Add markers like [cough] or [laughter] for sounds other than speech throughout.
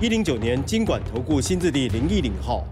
一零九年经管投顾新字第零一零号。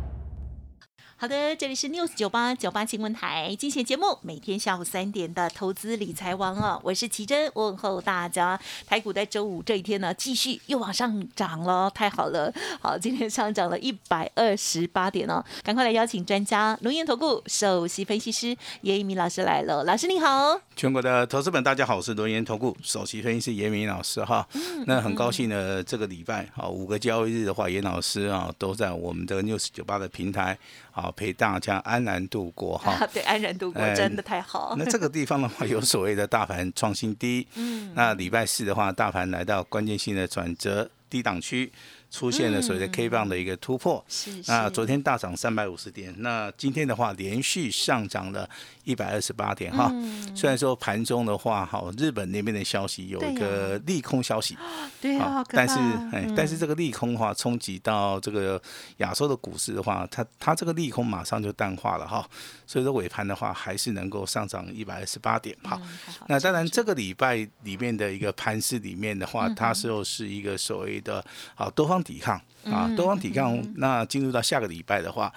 好的，这里是 News 九八九八新闻台，精选节目，每天下午三点的投资理财王哦，我是奇珍，问候大家。台股在周五这一天呢，继续又往上涨了，太好了。好，今天上涨了一百二十八点哦，赶快来邀请专家，龙岩投顾首席分析师严一鸣老师来了，老师你好。全国的投资本大家好，我是龙岩投顾首席分析师严一鸣老师哈。那很高兴呢，这个礼拜啊五个交易日的话，严老师啊都在我们这个 News 九八的平台。好，陪大家安然度过哈。[laughs] 对，安然度过真的太好。那这个地方的话，有所谓的大盘创新低。嗯。那礼拜四的话，大盘来到关键性的转折低档区。出现了所谓的 K 棒的一个突破，是那昨天大涨三百五十点，那今天的话连续上涨了一百二十八点哈。虽然说盘中的话，哈，日本那边的消息有一个利空消息，[gasps] 对啊，但是哎，但是这个利空的话冲击到这个亚洲的股市的话，它它这个利空马上就淡化了哈。所以说尾盘的话还是能够上涨一百二十八点哈。那当然这个礼拜里面的一个盘势里面的话，它是又是一个所谓的好多方。抵抗啊，多方抵抗。那进入到下个礼拜的话，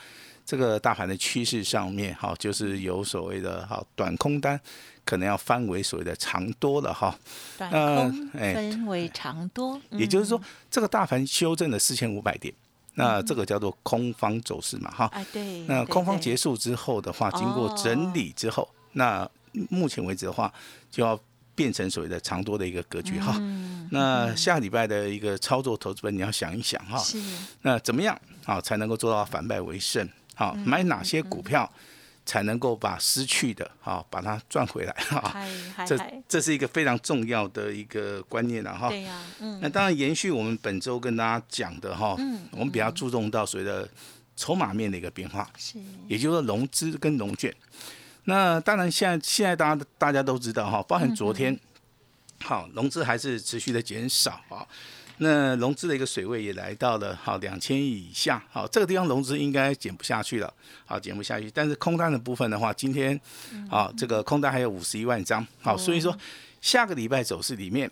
这个大盘的趋势上面，哈，就是有所谓的哈短空单，可能要翻为所谓的长多了哈。短空分为长多，也就是说，这个大盘修正了四千五百点，那这个叫做空方走势嘛哈。哎，对。那空方结束之后的话，经过整理之后，那目前为止的话，就要。变成所谓的长多的一个格局哈，那下礼拜的一个操作投资本你要想一想哈，那怎么样啊才能够做到反败为胜？好，买哪些股票才能够把失去的哈把它赚回来哈？这这是一个非常重要的一个观念了哈。对呀，嗯，那当然延续我们本周跟大家讲的哈，我们比较注重到所谓的筹码面的一个变化，是，也就是说融资跟融券。那当然，现在现在大家大家都知道哈，包含昨天，好融资还是持续的减少啊。那融资的一个水位也来到了好两千亿以下，好这个地方融资应该减不下去了，好减不下去。但是空单的部分的话，今天好这个空单还有五十一万张，好所以说下个礼拜走势里面，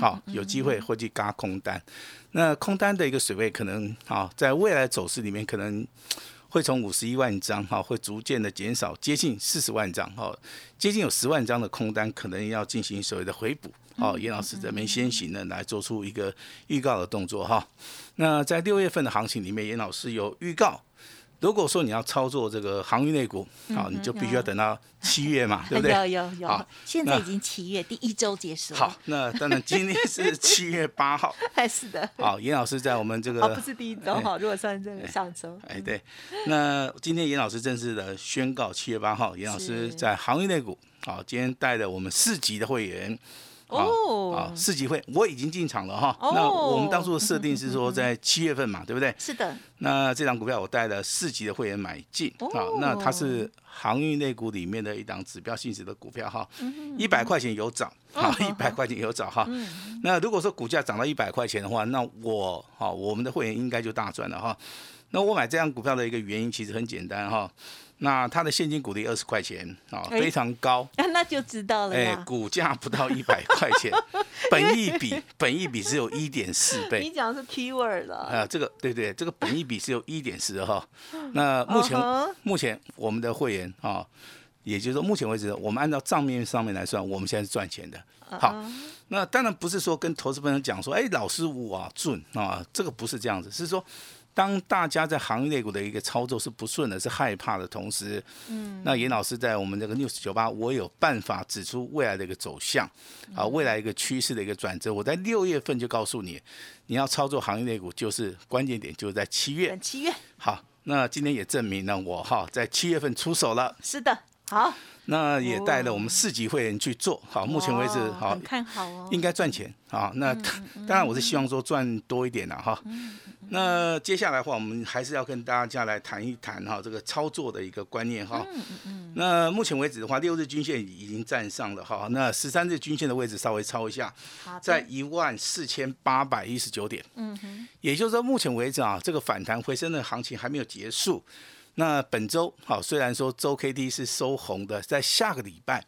好有机会会去嘎空单。那空单的一个水位可能好在未来走势里面可能。会从五十一万张哈，会逐渐的减少，接近四十万张哈，接近有十万张的空单，可能要进行所谓的回补。好，严老师这边先行呢来做出一个预告的动作哈。那在六月份的行情里面，严老师有预告。如果说你要操作这个航运类股，好，你就必须要等到 [laughs] 七月嘛，[laughs] 对不对？有有有。好，现在已经七月第一周结束。好，那当然今天是七月八号。[laughs] 是的。好，严老师在我们这个。哦，不是第一周哈，如果算这个上周。哎，对。那今天严老师正式的宣告，七月八号，严老师在航运类股，好，今天带着我们四级的会员。哦，啊，四级会我已经进场了哈。那我们当初的设定是说在七月份嘛，对不对？是的。那这张股票我带了四级的会员买进啊。那它是航运类股里面的一档指标性质的股票哈。一百块钱有涨，啊，一百块钱有涨哈。那如果说股价涨到一百块钱的话，那我哈我们的会员应该就大赚了哈。那我买这张股票的一个原因其实很简单哈。那它的现金股利二十块钱啊，非常高，那 [laughs] 那就知道了。哎，股价不到一百 [laughs] 块钱，本益比本益比只有一点四倍。你讲的是 keyword 了啊，这个对对，这个本益比是有一点四哈。[gasps] 那目前目前我们的会员啊，也就是说目前为止，我们按照账面上面来算，我们现在是赚钱的。好，那当然不是说跟投资朋友讲说，哎，老师我准啊，这个不是这样子，是说。当大家在行业内股的一个操作是不顺的，是害怕的同时，嗯，那严老师在我们这个 news 九八，我有办法指出未来的一个走向，啊，未来一个趋势的一个转折。我在六月份就告诉你，你要操作行业内股，就是关键点就是在七月。七月。好，那今天也证明了我哈，在七月份出手了。是的。好，那也带了我们四级会员去做，好，目前为止好，看好哦。应该赚钱啊。那当然我是希望说赚多一点啦哈。那接下来的话，我们还是要跟大家来谈一谈哈这个操作的一个观念哈。那目前为止的话，六日均线已经站上了哈，那十三日均线的位置稍微抄一下，在一万四千八百一十九点。嗯哼，也就是说，目前为止啊，这个反弹回升的行情还没有结束。那本周好，虽然说周 K D 是收红的，在下个礼拜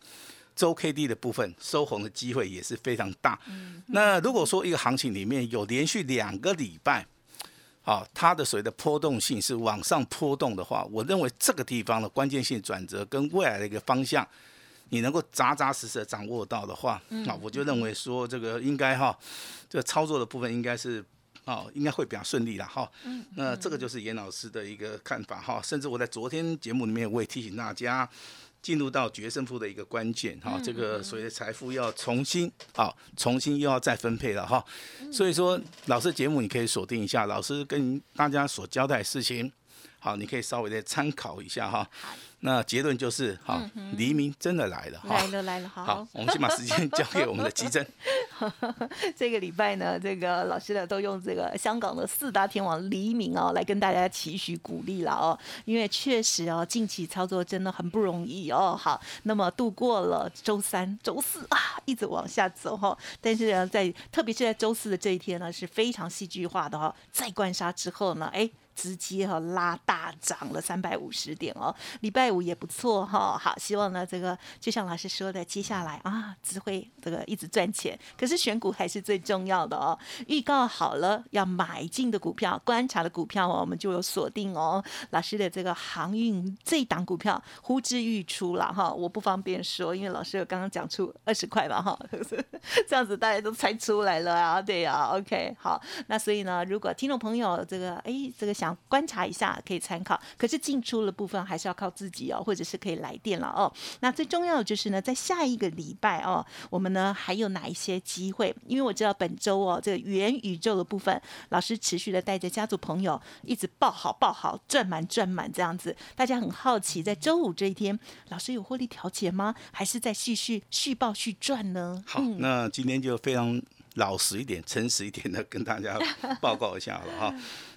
周 K D 的部分收红的机会也是非常大。那如果说一个行情里面有连续两个礼拜，啊，它的所谓的波动性是往上波动的话，我认为这个地方的关键性转折跟未来的一个方向，你能够扎扎实实的掌握到的话，啊，我就认为说这个应该哈，这个操作的部分应该是。哦，应该会比较顺利了，哈。那这个就是严老师的一个看法哈，甚至我在昨天节目里面我也提醒大家，进入到决胜负的一个关键哈，这个所谓的财富要重新啊，重新又要再分配了哈。所以说，老师节目你可以锁定一下，老师跟大家所交代的事情，好，你可以稍微再参考一下哈。那结论就是，好，黎明真的来了哈。来了来了，好。好，我们先把时间交给我们的吉珍。[laughs] 这个礼拜呢，这个老师呢都用这个香港的四大天王黎明哦，来跟大家期许鼓励了哦。因为确实哦，近期操作真的很不容易哦。好，那么度过了周三、周四啊，一直往下走哈、但是呢，在特别是在周四的这一天呢，是非常戏剧化的哈、再灌杀之后呢，哎。直接哈、拉大涨了三百五十点哦，礼拜五也不错哈、好，希望呢这个就像老师说的，接下来啊只会这个一直赚钱，可是选股还是最重要的哦。预告好了要买进的股票，观察的股票哦，我们就有锁定哦。老师的这个航运这档股票呼之欲出了哈，我不方便说，因为老师有刚刚讲出二十块吧哈，[laughs] 这样子大家都猜出来了啊，对呀、o k 好，那所以呢，如果听众朋友这个哎这个想观察一下，可以参考，可是进出的部分还是要靠自己哦，或者是可以来电了哦。那最重要的就是呢，在下一个礼拜哦，我们呢还有哪一些机会？因为我知道本周哦，这个元宇宙的部分，老师持续的带着家族朋友一直报好报好，赚满赚满这样子。大家很好奇，在周五这一天，老师有获利调节吗？还是在继续续报续赚呢？好，那今天就非常老实一点、诚实一点的跟大家报告一下了哈。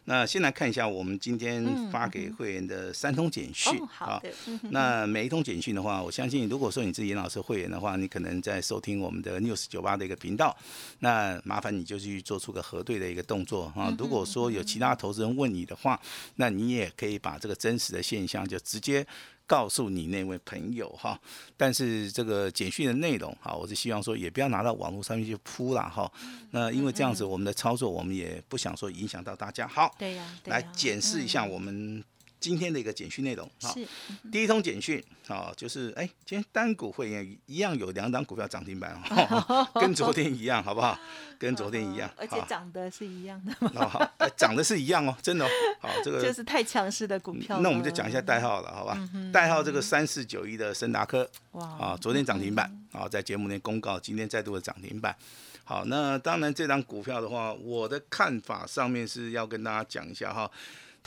那先来看一下我们今天发给会员的三通简讯哦，好的，嗯那每一通简讯的话，我相信如果说你是严老师会员的话，你可能在收听我们的 News 九八的一个频道，那麻烦你就去做出个核对的一个动作啊。如果说有其他投资人问你的话，那你也可以把这个真实的现象就直接。告诉你那位朋友哈，但是这个简讯的内容哈，我是希望说也不要拿到网络上面去铺了哈。那因为这样子我们的操作，我们也不想说影响到大家。好，对呀、来检视一下我们今天的一个简讯内容哈。是第一通简讯啊，就是哎，今天单股会员一样有两档股票涨停板哦，[laughs] 跟昨天一样，好不好？跟昨天一样，而且好涨的是一样的，[laughs] 好涨的是一样哦，真的哦。好，[laughs] 这个就是太强势的股票。那我们就讲一下代号了，好吧？代号这个三四九一的森达科哇啊，昨天涨停板啊，在节目内公告，今天再度的涨停板。好，那当然这张股票的话，我的看法上面是要跟大家讲一下哈。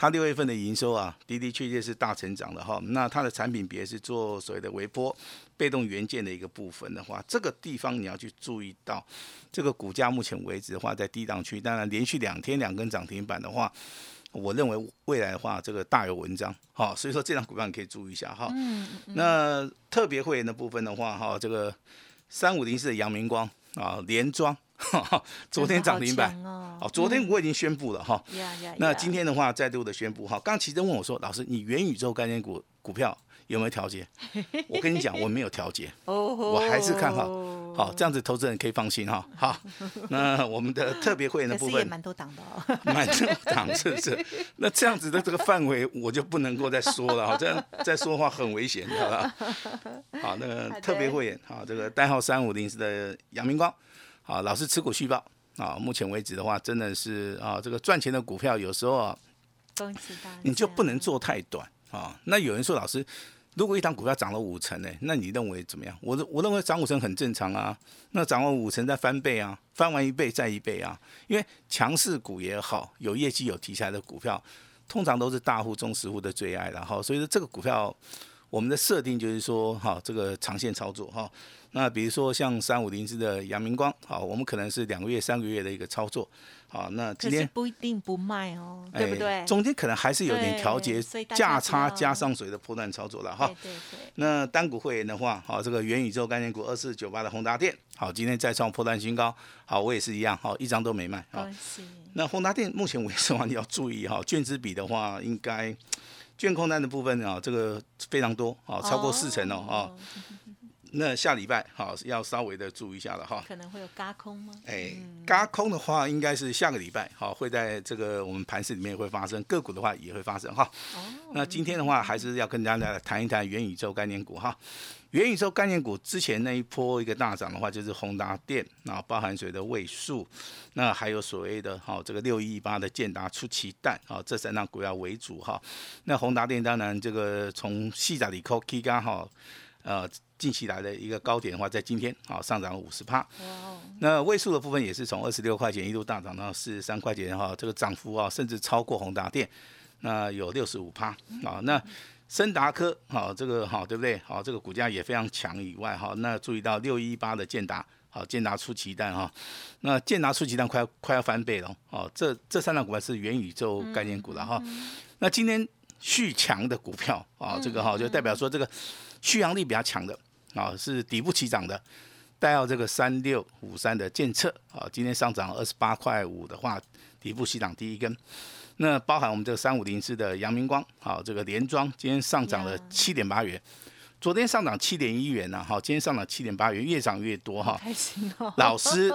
它六月份的营收啊，的的确确是大成长的哈。那它的产品别是做所谓的微波被动元件的一个部分的话，这个地方你要去注意到，这个股价目前为止的话在低档区，当然连续两天两根涨停板的话，我认为未来的话这个大有文章哈。所以说这张股票你可以注意一下哈。那特别会员的部分的话哈，这个三五零四的阳明光啊，连庄。[laughs] 昨天涨停板哦哦，昨天我已经宣布了哈，那今天的话，再度的宣布哈，刚奇珍问我说，老师，你元宇宙概念股股票有没有调节？[laughs] 我跟你讲，我没有调节，我还是看好。好，这样子投资人可以放心哈。好，那我们的特别会员的部分，蛮多档的哦。蛮正常，是不是？那这样子的这个范围，我就不能够再说了哈，这样再说话很危险，好吧？好，那个特别会员，好，这个代号三五零四的杨明光，好，老师持股续报。啊，目前为止的话，真的是啊，这个赚钱的股票有时候！你就不能做太短啊。那有人说，老师，如果一档股票涨了五成呢，那你认为怎么样？我我认为涨五成很正常啊。那涨完五成再翻倍啊，翻完一倍再一倍啊。因为强势股也好，有业绩有题材的股票，通常都是大户、中实户的最爱然后所以说这个股票。我们的设定就是说，哈，这个长线操作哈。那比如说像三五零四的阳明光，好，我们可能是两个月、三个月的一个操作，好，那今天不一定不卖哦，对不对？中间可能还是有点调节价差加上水的破断操作了哈。对对。那单股会员的话，好，这个元宇宙概念股二四九八的宏达电，好，今天再创破断新高，好，我也是一样，好，一张都没卖。好，那宏达电目前为止的话，你要注意哈，券资比的话，应该券空单的部分啊，这个非常多，啊，超过四成哦，啊。[laughs] 那下礼拜好要稍微的注意一下了哈，可能会有嘎空吗？哎，嘎空的话应该是下个礼拜好会在这个我们盘市里面会发生，个股的话也会发生哈。哦。那今天的话还是要跟大家谈一谈元宇宙概念股哈。元宇宙概念股之前那一波一个大涨的话，就是宏达电，然后包含水的位数，那还有所谓的哈这个六一八的建达出奇蛋啊，这三档股票为主哈。那宏达电当然这个从细仔里扣 K 刚哈，呃。近期来的一个高点的话，在今天啊上涨了五十帕。那位数的部分也是从二十六块钱一路大涨到四十三块钱哈，这个涨幅啊甚至超过宏达电，那有六十五帕啊。那森达科好这个好对不对？好这个股价也非常强以外哈，那注意到六一八的建达好建达出奇蛋哈，那建达出奇蛋快快要翻倍了哦。这这三档股票是元宇宙概念股了哈。那今天续强的股票啊，这个哈就代表说这个续航力比较强的。啊，是底部起涨的，带到这个三六五三的建测啊，今天上涨二十八块五的话，底部起涨第一根。那包含我们这个三五零四的阳明光，好，这个连庄今天上涨了七点八元，昨天上涨七点一元呢，哈，今天上涨七点八元，越涨越多哈。开心哦。老师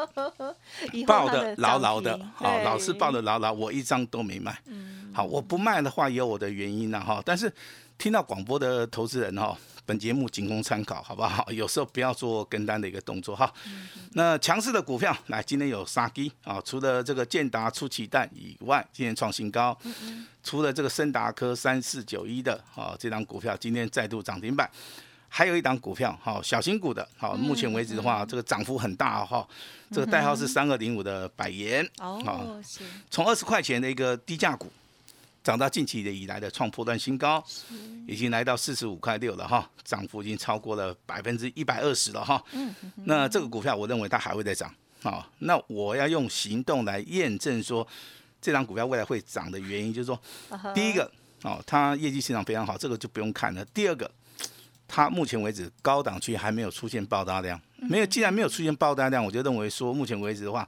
[laughs] 抱的牢牢的，好，老师抱的牢牢，我一张都没卖。嗯。好，我不卖的话也有我的原因呢哈，但是听到广播的投资人哈。本节目仅供参考，好不好？[laughs] 有时候不要做跟单的一个动作哈。那强势的股票，来，今天有杀鸡啊，除了这个建达出奇蛋以外，今天创新高。除了这个森达科三四九一的啊，这张股票今天再度涨停板。还有一档股票，好，小型股的，好，目前为止的话，这个涨幅很大哈。这个代号是三二零五的百元，哦，从二十块钱的一个低价股。涨到近期的以来的创破断新高，已经来到四十五块六了哈，涨幅已经超过了百分之一百二十了哈。嗯，那这个股票我认为它还会再涨啊。那我要用行动来验证说，这张股票未来会涨的原因，就是说，第一个哦，它业绩市场非常好，这个就不用看了。第二个，它目前为止高档区还没有出现爆大量，没有，既然没有出现爆大量，我就认为说，目前为止的话。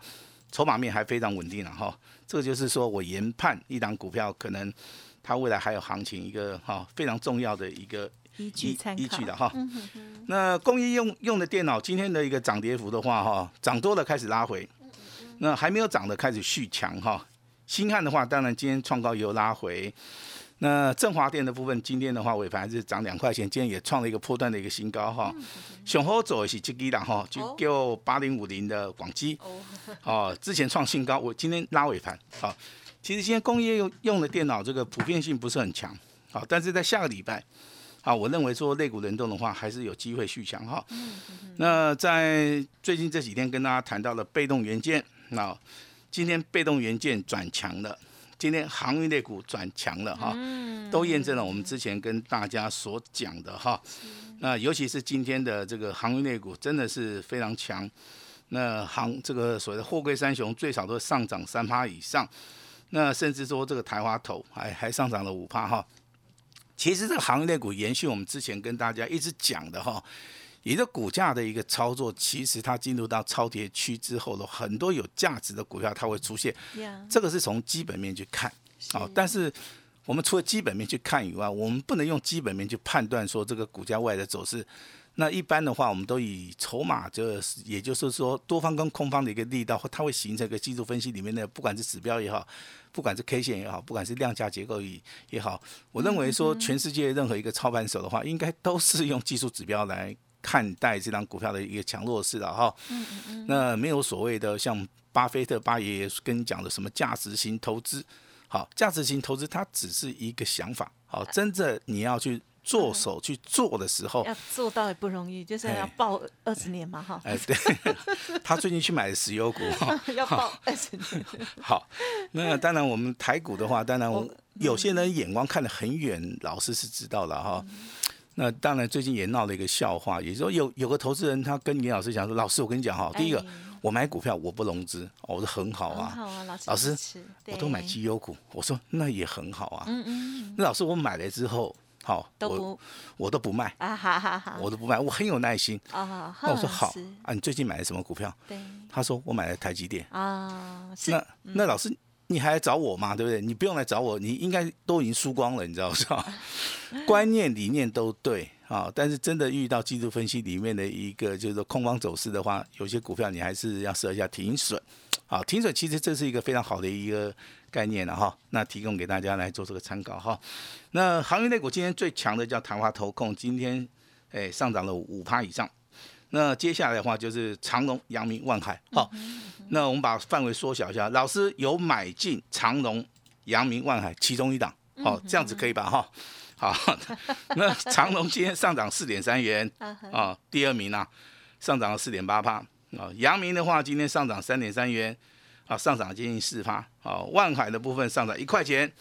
筹码面还非常稳定了哈，这个就是说我研判一档股票可能它未来还有行情一个哈非常重要的一个依据依据的哈。那工业用用的电脑今天的一个涨跌幅的话哈，涨多了开始拉回，那还没有涨的开始续强哈。新汉的话，当然今天创高也有拉回。那振华电的部分，今天的话尾盘是涨两块钱，今天也创了一个破断的一个新高哈。雄厚走的是这几档哈，就叫八零五零的广基 [laughs] 哦，之前创新高，我今天拉尾盘好。其实今天工业用用的电脑这个普遍性不是很强好，但是在下个礼拜啊，我认为说肋骨轮动的话，还是有机会续强哈。那在最近这几天跟大家谈到了被动元件，那今天被动元件转强了。今天航运类股转强了哈，都验证了我们之前跟大家所讲的哈。那尤其是今天的这个航运类股真的是非常强。那航这个所谓的货柜三雄最少都上涨三趴以上。那甚至说这个台华头还还上涨了五趴哈。其实这个航运类股延续我们之前跟大家一直讲的哈。你的股价的一个操作，其实它进入到超跌区之后的很多有价值的股票，它会出现。这个是从基本面去看，好，但是我们除了基本面去看以外，我们不能用基本面去判断说这个股价未来的走势。那一般的话，我们都以筹码，这也就是说多方跟空方的一个力道，它会形成一个技术分析里面的，不管是指标也好，不管是 K 线也好，不管是量价结构也也好，我认为说全世界任何一个操盘手的话，应该都是用技术指标来。看待这张股票的一个强弱势了哈，那没有所谓的像巴菲特巴爷爷跟你讲的什么价值型投资，好，价值型投资它只是一个想法，好，真正你要去做手去做的时候，要做到也不容易，就是要抱二十年嘛哈。哎，对，[laughs] 他最近去买石油股，[laughs] 要抱二十年。[laughs] 好，那当然我们台股的话，当然我有些人眼光看得很远，老师是知道了哈。那当然最近也闹了一个笑话，也就是说有有个投资人他跟严老师讲说，老师我跟你讲哈，第一个哎我买股票我不融资，哦我说很好啊，好啊，老师老师我都买对绩优股，我说那也很好啊。嗯嗯，那老师我买了之后，好，我都不我都不卖，啊哈哈哈，我都不卖，我很有耐心。啊，那我说好啊，你最近买了什么股票？对他说我买了台积电。啊，那那老师你还来找我吗？对不对？你不用来找我，你应该都已经输光了，你知道是吧？[laughs] 观念理念都对啊，但是真的遇到技术分析里面的一个就是说空方走势的话，有些股票你还是要设一下停损。啊，停损其实这是一个非常好的一个概念了哈，那提供给大家来做这个参考哈。那航运类股今天最强的叫台华投控，今天哎上涨了五趴以上。那接下来的话就是长隆、阳明、万海，好，那我们把范围缩小一下，老师有买进长隆、阳明、万海其中一档，好，这样子可以吧？哈，好，[laughs] 那长隆今天上涨四点三元 [laughs] 啊，第二名啊，上涨了四点八趴啊，阳明的话今天上涨三点三元啊，上涨接近四趴啊，万海的部分上涨一块钱，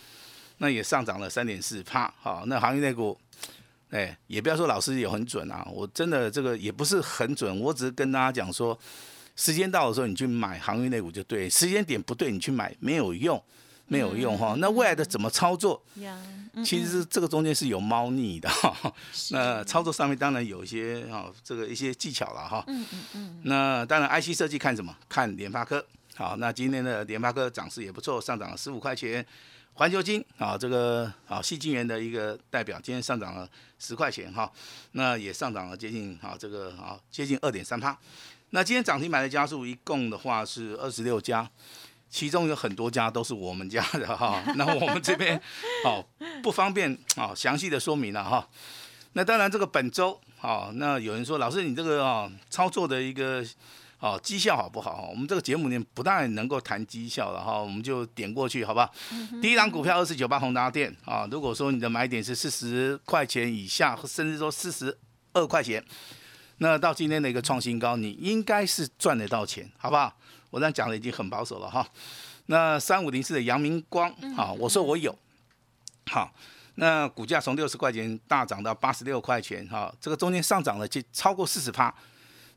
那也上涨了三点四帕，好，那行业内股。哎，也不要说老师有很准啊，我真的这个也不是很准，我只是跟大家讲说，时间到的时候你去买航运类股就对，时间点不对你去买没有用，没有用哈。那未来的怎么操作？呀，其实这个中间是有猫腻的哈。[laughs] 那操作上面当然有一些哈，这个一些技巧了哈。嗯嗯嗯，那当然 IC 设计看什么？看联发科。好，那今天的联发科涨势也不错，上涨了十五块钱。环球金啊，这个啊，细晶圆的一个代表，今天上涨了十块钱哈，那也上涨了接近啊，这个啊接近二点三趴。那今天涨停板的家数一共的话是二十六家，其中有很多家都是我们家的哈。那我们这边哦不方便啊详细的说明了哈。那当然这个本周啊，那有人说老师你这个啊操作的一个。哦，绩效好不好？我们这个节目里面不但能够谈绩效了哈，我们就点过去，好不好？第一档股票二四九八宏达电啊，如果说你的买点是四十块钱以下，甚至说四十二块钱，那到今天的一个创新高，你应该是赚得到钱，好不好？我这样讲的已经很保守了哈。那三五零四的阳明光啊，我说我有，好，那股价从六十块钱大涨到八十六块钱哈，这个中间上涨了就超过四十趴。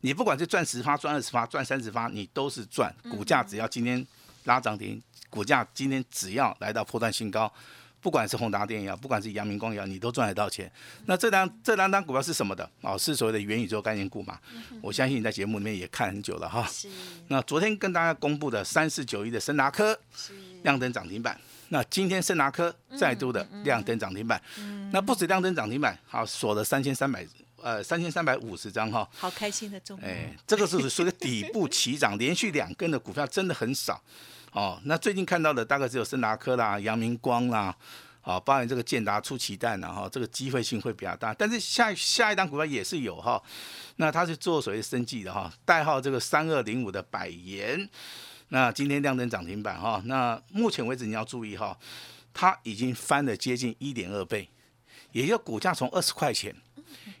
你不管是赚十发、赚二十发、赚三十发，你都是赚。股价只要今天拉涨停，股价今天只要来到破断新高，不管是宏达电也好，不管是阳明光也好，你都赚得到钱。那这张这两张股票是什么的？哦，是所谓的元宇宙概念股嘛。我相信你在节目里面也看很久了哈。是那昨天跟大家公布的三四九一的森达科是，亮灯涨停板，那今天森达科再度的亮灯涨停板，那不止亮灯涨停板，好锁了三千三百呃三千三百五十张哈。好开心的周末，哎，这个是属于底部起涨，连续两根的股票真的很少哦。那最近看到的大概只有森达科啦、阳明光啦，啊、包含这个建达出奇蛋然后，这个机会性会比较大。但是下下一档股票也是有哈，那它是做所谓生计的哈，代号这个三二零五的百元，那今天亮灯涨停板哈，那目前为止你要注意哈，它已经翻了接近一点二倍，也就股价从二十块钱。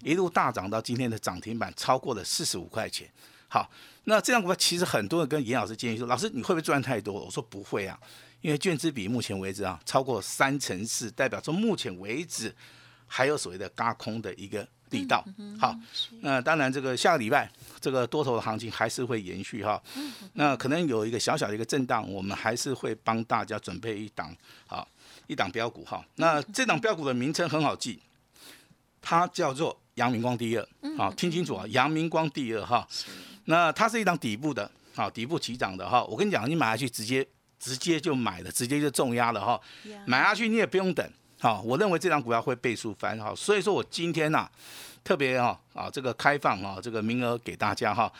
一路大涨到今天的涨停板超过了四十五块钱。好，那这样股票其实很多人跟严老师建议说，老师你会不会赚太多？我说不会啊，因为券资比目前为止啊超过三成四，代表说目前为止还有所谓的嘎空的一个力道。好，那当然这个下个礼拜这个多头的行情还是会延续哈，那可能有一个小小的一个震荡，我们还是会帮大家准备一档好一档标股哈。那这档标股的名称很好记。它叫做阳明光第二，好，听清楚啊，阳明光第二哈。那它是一档底部的，好，底部起涨的哈。我跟你讲，你买下去直接直接就买了，直接就重压了哈。买下去你也不用等，好，我认为这档股票会倍数翻哈。所以说我今天呐、特别哈啊这个开放啊这个名额给大家哈。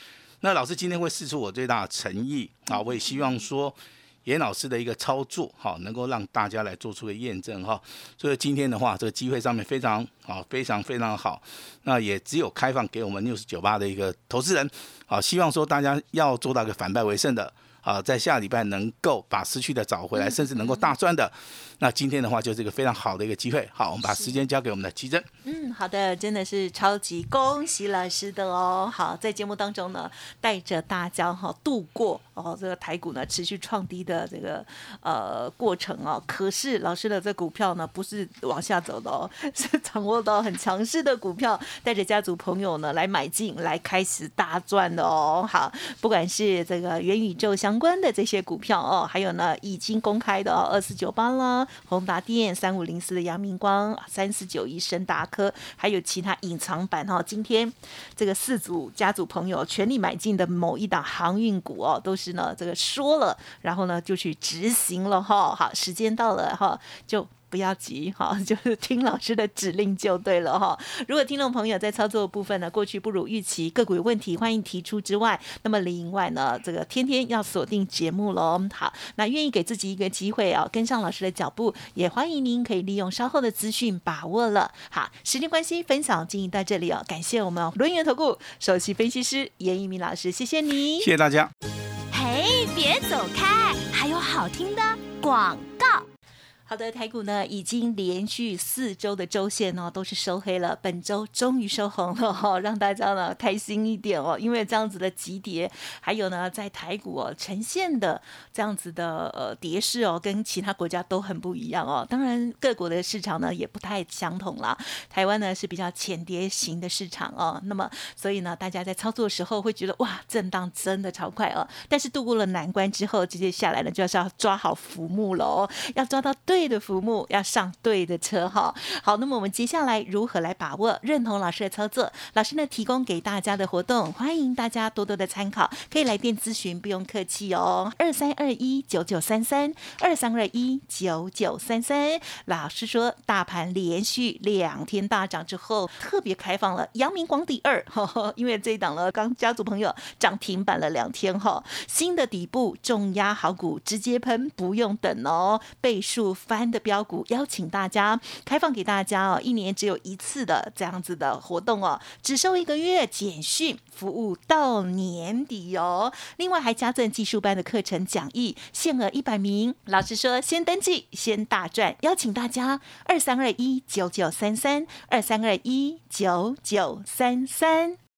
那老师今天会试出我最大的诚意啊，我也希望说。严老师的一个操作，哈，能够让大家来做出个验证，哈。所以今天的话，这个机会上面非常好，非常非常好。那也只有开放给我们 news 九八的一个投资人，好，希望说大家要做到一个反败为胜的，啊，在下礼拜能够把失去的找回来，甚至能够大赚的。那今天的话，就是一个非常好的一个机会。好，我们把时间交给我们的奇珍。嗯，好的，真的是超级恭喜老师的哦。好，在节目当中呢，带着大家哈度过哦，这个台股呢持续创低的这个呃过程哦，可是老师的这股票呢不是往下走的哦，是掌握到很强势的股票，带着家族朋友呢来买进来开始大赚的哦。好，不管是这个元宇宙相关的这些股票哦，还有呢已经公开的哦，二四九八啦，宏达电三五零四的阳明光，三四九一深达科，还有其他隐藏版哈，今天这个四组家族朋友全力买进的某一档航运股哦，都是。是呢，这个说了，然后呢就去执行了哈。好，时间到了哈，就不要急哈，[laughs] 就是听老师的指令就对了哈。如果听众朋友在操作部分呢，过去不如预期，个股有问题，欢迎提出之外，那么另外呢，这个天天要锁定节目喽。好，那愿意给自己一个机会啊，跟上老师的脚步，也欢迎您可以利用稍后的资讯把握了。好，时间关系，分享进行到这里哦，感谢我们轮源投顾首席分析师严一鸣老师，谢谢你，谢谢大家。别走开！还有好听的广。好的，台股呢已经连续四周的周线呢都是收黑了，本周终于收红了哈，[laughs] 让大家呢开心一点哦。因为这样子的急跌，还有呢在台股哦呈现的这样子的呃跌势哦，跟其他国家都很不一样哦。当然各国的市场呢也不太相同啦。台湾呢是比较浅跌型的市场哦，那么所以呢大家在操作的时候会觉得哇震荡真的超快哦。但是度过了难关之后，接下来呢就是要抓好浮木了哦，要抓到对。对的浮木要上对的车哈，好，那么我们接下来如何来把握认同老师的操作？老师呢提供给大家的活动，欢迎大家多多的参考，可以来电咨询，不用客气哦。二三二一九九三三，二三二一九九三三。老师说，大盘连续两天大涨之后，特别开放了阳明光第二，[laughs] 因为这一档了刚家族朋友涨停板了两天哈，新的底部重压好股直接喷，不用等哦，倍数。班的标股邀请大家开放给大家哦，一年只有一次的这样子的活动哦，只收一个月简讯服务到年底哦。另外还加赠技术班的课程讲义，限额一百名。老师说先登记先大赚，邀请大家二三二一九九三三二三二一九九三三。